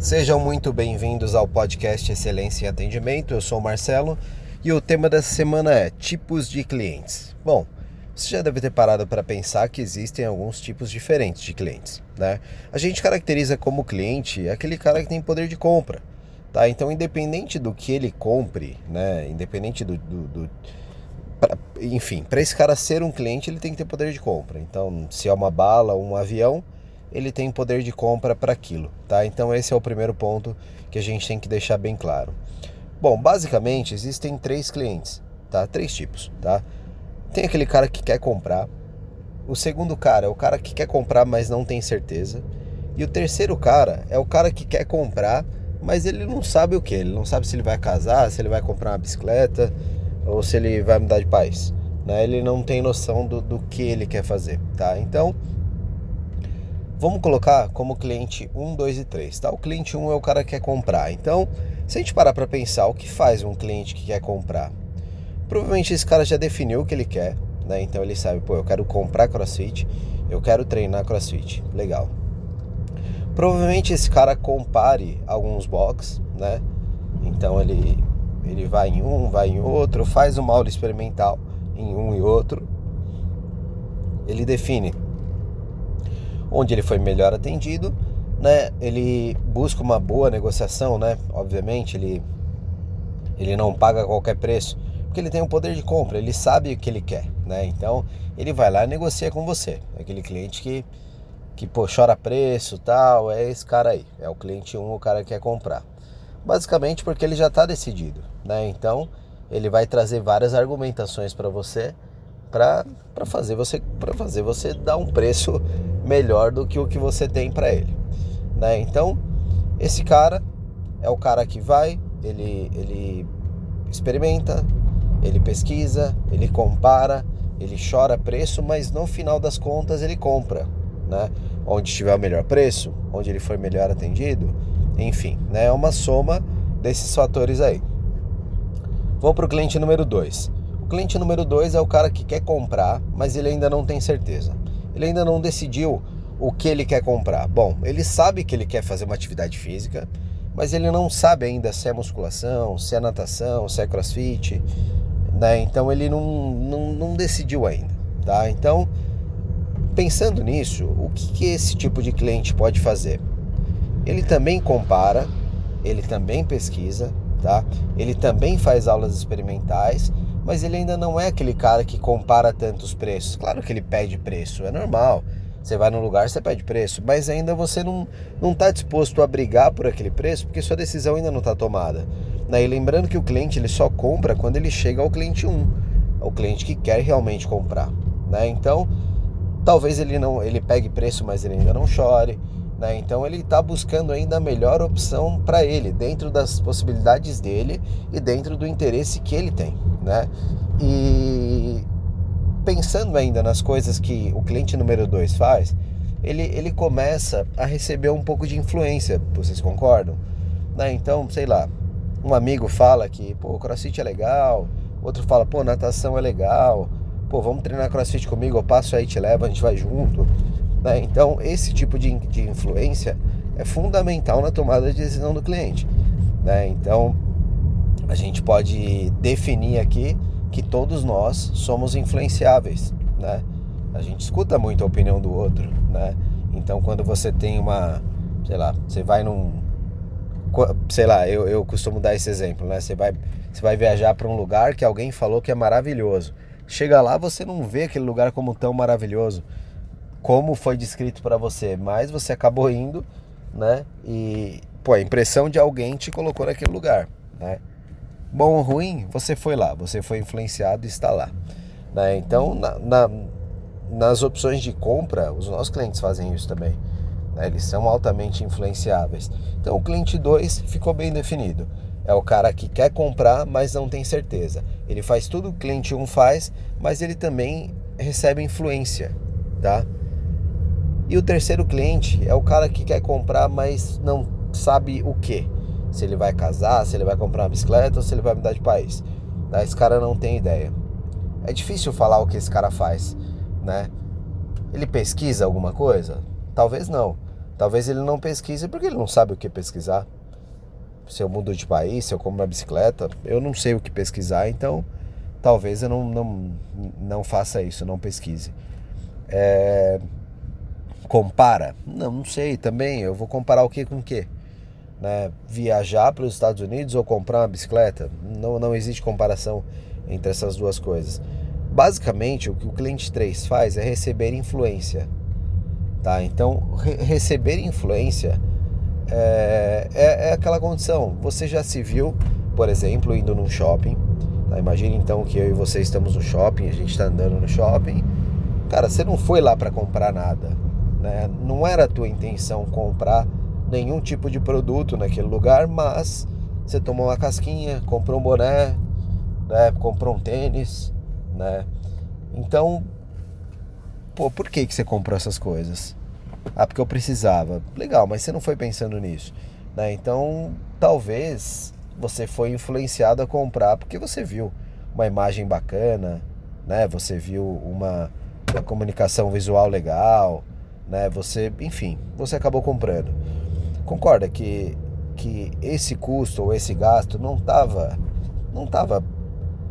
Sejam muito bem-vindos ao podcast Excelência em Atendimento. Eu sou o Marcelo e o tema dessa semana é tipos de clientes. Bom, você já deve ter parado para pensar que existem alguns tipos diferentes de clientes, né? A gente caracteriza como cliente aquele cara que tem poder de compra, tá? Então, independente do que ele compre, né? Independente do, do, do pra, enfim, para esse cara ser um cliente, ele tem que ter poder de compra. Então, se é uma bala ou um avião, ele tem poder de compra para aquilo, tá? Então esse é o primeiro ponto que a gente tem que deixar bem claro. Bom, basicamente existem três clientes, tá? Três tipos, tá? Tem aquele cara que quer comprar. O segundo cara é o cara que quer comprar, mas não tem certeza. E o terceiro cara é o cara que quer comprar, mas ele não sabe o que. Ele não sabe se ele vai casar, se ele vai comprar uma bicicleta ou se ele vai mudar de país. Né? Ele não tem noção do, do que ele quer fazer, tá? Então Vamos colocar como cliente 1, 2 e 3, tá? O cliente 1 é o cara que quer comprar. Então, se a gente parar para pensar o que faz um cliente que quer comprar, provavelmente esse cara já definiu o que ele quer, né? Então ele sabe, pô, eu quero comprar CrossFit, eu quero treinar CrossFit. Legal. Provavelmente esse cara compare alguns box, né? Então ele ele vai em um, vai em outro, faz uma aula experimental em um e outro. Ele define onde ele foi melhor atendido, né? Ele busca uma boa negociação, né? Obviamente, ele ele não paga qualquer preço, porque ele tem um poder de compra, ele sabe o que ele quer, né? Então, ele vai lá e negocia com você. Aquele cliente que que pô, chora preço, tal, é esse cara aí, é o cliente 1, um, o cara que quer comprar. Basicamente porque ele já está decidido, né? Então, ele vai trazer várias argumentações para você para fazer você para fazer você dar um preço melhor do que o que você tem para ele, né? Então, esse cara é o cara que vai, ele ele experimenta, ele pesquisa, ele compara, ele chora preço, mas no final das contas ele compra, né? Onde tiver o melhor preço, onde ele for melhor atendido, enfim, né? É uma soma desses fatores aí. Vou para o cliente número 2 cliente número dois é o cara que quer comprar, mas ele ainda não tem certeza. Ele ainda não decidiu o que ele quer comprar. Bom, ele sabe que ele quer fazer uma atividade física, mas ele não sabe ainda se é musculação, se é natação, se é crossfit, né? Então ele não, não, não decidiu ainda, tá? Então, pensando nisso, o que, que esse tipo de cliente pode fazer? Ele também compara, ele também pesquisa, tá? Ele também faz aulas experimentais mas ele ainda não é aquele cara que compara tantos preços. Claro que ele pede preço, é normal. Você vai no lugar, você pede preço, mas ainda você não não está disposto a brigar por aquele preço porque sua decisão ainda não está tomada. E lembrando que o cliente ele só compra quando ele chega ao cliente 1, ao cliente que quer realmente comprar. Né? Então, talvez ele não ele pegue preço, mas ele ainda não chore. Né? Então ele está buscando ainda a melhor opção para ele, dentro das possibilidades dele e dentro do interesse que ele tem né? E pensando ainda nas coisas que o cliente número 2 faz, ele, ele começa a receber um pouco de influência, vocês concordam? Né? Então, sei lá, um amigo fala que, pô, crossfit é legal, outro fala, pô, natação é legal, pô, vamos treinar crossfit comigo, eu passo aí, te levo, a gente vai junto. Né? Então, esse tipo de, de influência é fundamental na tomada de decisão do cliente. Né? Então, a gente pode definir aqui que todos nós somos influenciáveis, né? A gente escuta muito a opinião do outro, né? Então quando você tem uma, sei lá, você vai num sei lá, eu, eu costumo dar esse exemplo, né? Você vai, você vai viajar para um lugar que alguém falou que é maravilhoso. Chega lá, você não vê aquele lugar como tão maravilhoso como foi descrito para você, mas você acabou indo, né? E pô, a impressão de alguém te colocou naquele lugar, né? Bom ou ruim, você foi lá, você foi influenciado e está lá. Né? Então, na, na, nas opções de compra, os nossos clientes fazem isso também. Né? Eles são altamente influenciáveis. Então, o cliente 2 ficou bem definido. É o cara que quer comprar, mas não tem certeza. Ele faz tudo o que o cliente 1 um faz, mas ele também recebe influência, tá? E o terceiro cliente é o cara que quer comprar, mas não sabe o que se ele vai casar, se ele vai comprar uma bicicleta ou se ele vai mudar de país. Esse cara não tem ideia. É difícil falar o que esse cara faz, né? Ele pesquisa alguma coisa? Talvez não. Talvez ele não pesquise porque ele não sabe o que pesquisar. Se eu mudo de país, se eu compro uma bicicleta, eu não sei o que pesquisar, então talvez eu não, não, não faça isso, não pesquise. É... Compara? Não, não sei também. Eu vou comparar o que com o que? Né? Viajar para os Estados Unidos ou comprar uma bicicleta? Não, não existe comparação entre essas duas coisas. Basicamente, o que o cliente 3 faz é receber influência. Tá? Então, re receber influência é, é, é, aquela condição. Você já se viu, por exemplo, indo num shopping. Tá? Imagine então que eu e você estamos no shopping, a gente está andando no shopping. Cara, você não foi lá para comprar nada. Né? Não era a tua intenção comprar nenhum tipo de produto naquele lugar, mas você tomou uma casquinha, comprou um boné, né? comprou um tênis, né? Então, pô, por que, que você comprou essas coisas? Ah, porque eu precisava. Legal, mas você não foi pensando nisso. Né? Então, talvez você foi influenciado a comprar porque você viu uma imagem bacana, né? Você viu uma, uma comunicação visual legal, né? Você, enfim, você acabou comprando. Concorda que que esse custo ou esse gasto não estava não tava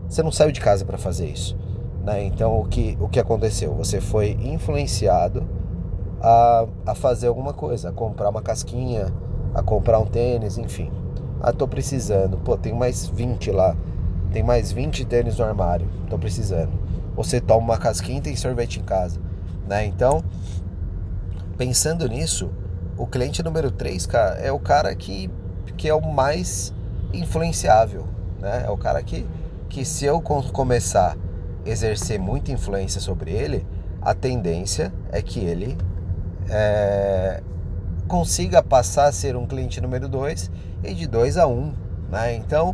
você não saiu de casa para fazer isso, né? Então o que o que aconteceu? Você foi influenciado a, a fazer alguma coisa, a comprar uma casquinha, a comprar um tênis, enfim. Ah, tô precisando. Pô, tem mais 20 lá. Tem mais 20 tênis no armário. Tô precisando. Você toma uma casquinha e tem sorvete em casa, né? Então, pensando nisso, o cliente número 3, cara, é o cara que, que é o mais influenciável, né? É o cara que, que se eu começar a exercer muita influência sobre ele, a tendência é que ele é, consiga passar a ser um cliente número 2 e de 2 a 1. Um, né? Então,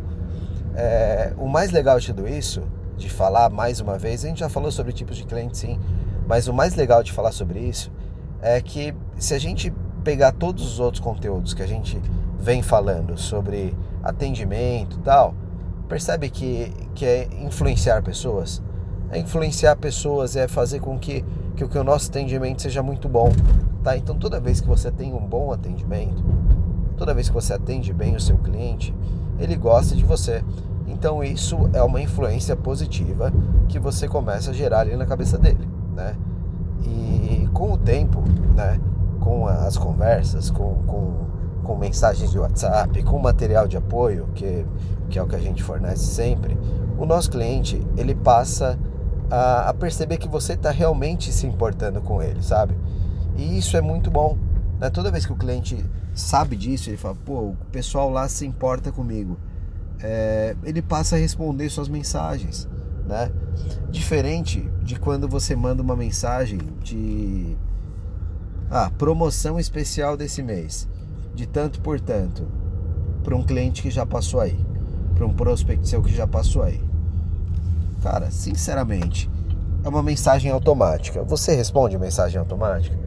é, o mais legal de tudo isso, de falar mais uma vez, a gente já falou sobre tipos de cliente sim, mas o mais legal de falar sobre isso é que se a gente pegar todos os outros conteúdos que a gente vem falando sobre atendimento e tal, percebe que, que é influenciar pessoas? É influenciar pessoas, é fazer com que, que, que o nosso atendimento seja muito bom. Tá? Então toda vez que você tem um bom atendimento, toda vez que você atende bem o seu cliente, ele gosta de você. Então isso é uma influência positiva que você começa a gerar ali na cabeça dele, né? E com o tempo, né? Com as conversas, com, com, com mensagens de WhatsApp, com material de apoio, que, que é o que a gente fornece sempre, o nosso cliente ele passa a, a perceber que você está realmente se importando com ele, sabe? E isso é muito bom. Né? Toda vez que o cliente sabe disso, ele fala, pô, o pessoal lá se importa comigo. É, ele passa a responder suas mensagens, né? Diferente de quando você manda uma mensagem de ah, promoção especial desse mês, de tanto por tanto, para um cliente que já passou aí, para um prospect seu que já passou aí. Cara, sinceramente, é uma mensagem automática. Você responde mensagem automática?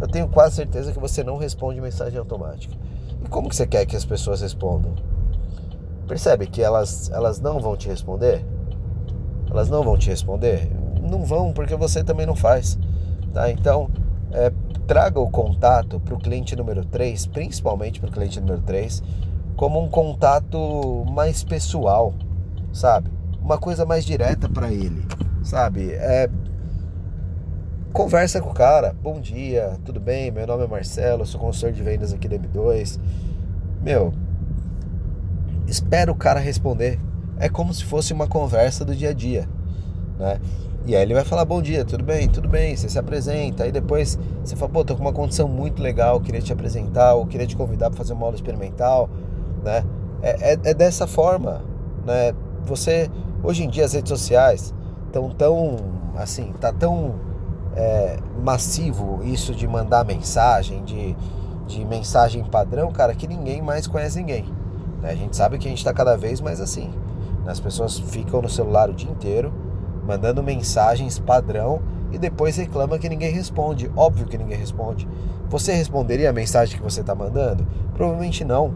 Eu tenho quase certeza que você não responde mensagem automática. E como que você quer que as pessoas respondam? Percebe que elas, elas não vão te responder? Elas não vão te responder? Não vão, porque você também não faz. Tá? Então, é, traga o contato para o cliente número 3, principalmente para o cliente número 3, como um contato mais pessoal, sabe? Uma coisa mais direta para ele, sabe? É, conversa com o cara. Bom dia, tudo bem? Meu nome é Marcelo, sou consultor de vendas aqui da M2. Meu, espera o cara responder. É como se fosse uma conversa do dia a dia, né? E aí ele vai falar, bom dia, tudo bem? Tudo bem, você se apresenta. Aí depois você fala, pô, tô com uma condição muito legal, queria te apresentar, ou queria te convidar para fazer uma aula experimental, né? É, é, é, dessa forma, né? Você, hoje em dia as redes sociais estão tão, assim, tá tão é, massivo isso de mandar mensagem, de, de mensagem padrão, cara, que ninguém mais conhece ninguém. Né? A gente sabe que a gente está cada vez mais assim. As pessoas ficam no celular o dia inteiro, mandando mensagens padrão e depois reclama que ninguém responde. Óbvio que ninguém responde. Você responderia a mensagem que você está mandando? Provavelmente não.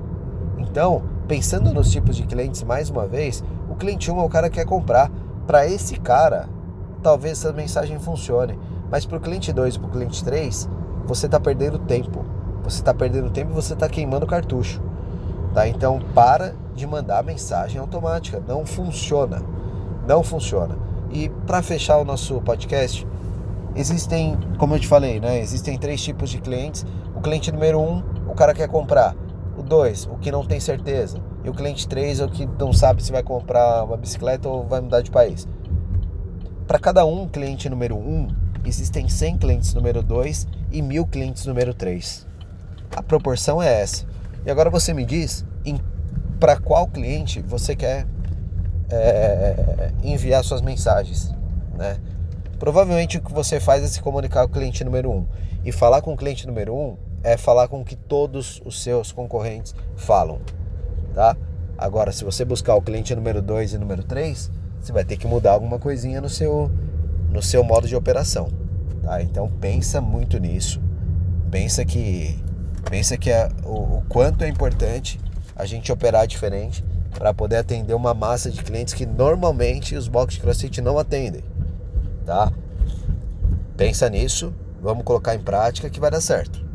Então, pensando nos tipos de clientes mais uma vez, o cliente 1 é o cara que quer comprar. Para esse cara, talvez essa mensagem funcione. Mas para o cliente 2 e para o cliente 3, você está perdendo tempo. você está perdendo tempo e você está queimando cartucho. Tá? Então para de mandar mensagem automática. Não funciona. Não funciona. E para fechar o nosso podcast, existem, como eu te falei, né? Existem três tipos de clientes. O cliente número um, o cara quer comprar. O dois, o que não tem certeza. E o cliente três, o que não sabe se vai comprar uma bicicleta ou vai mudar de país. Para cada um cliente número um, existem 100 clientes número 2 e mil clientes número 3. A proporção é essa. E agora você me diz para qual cliente você quer é, enviar suas mensagens, né? Provavelmente o que você faz é se comunicar com o cliente número um. E falar com o cliente número um é falar com o que todos os seus concorrentes falam, tá? Agora, se você buscar o cliente número 2 e número 3, você vai ter que mudar alguma coisinha no seu, no seu modo de operação, tá? Então pensa muito nisso. Pensa que Pensa que é o, o quanto é importante a gente operar diferente para poder atender uma massa de clientes que normalmente os boxes de CrossFit não atendem, tá? Pensa nisso, vamos colocar em prática que vai dar certo.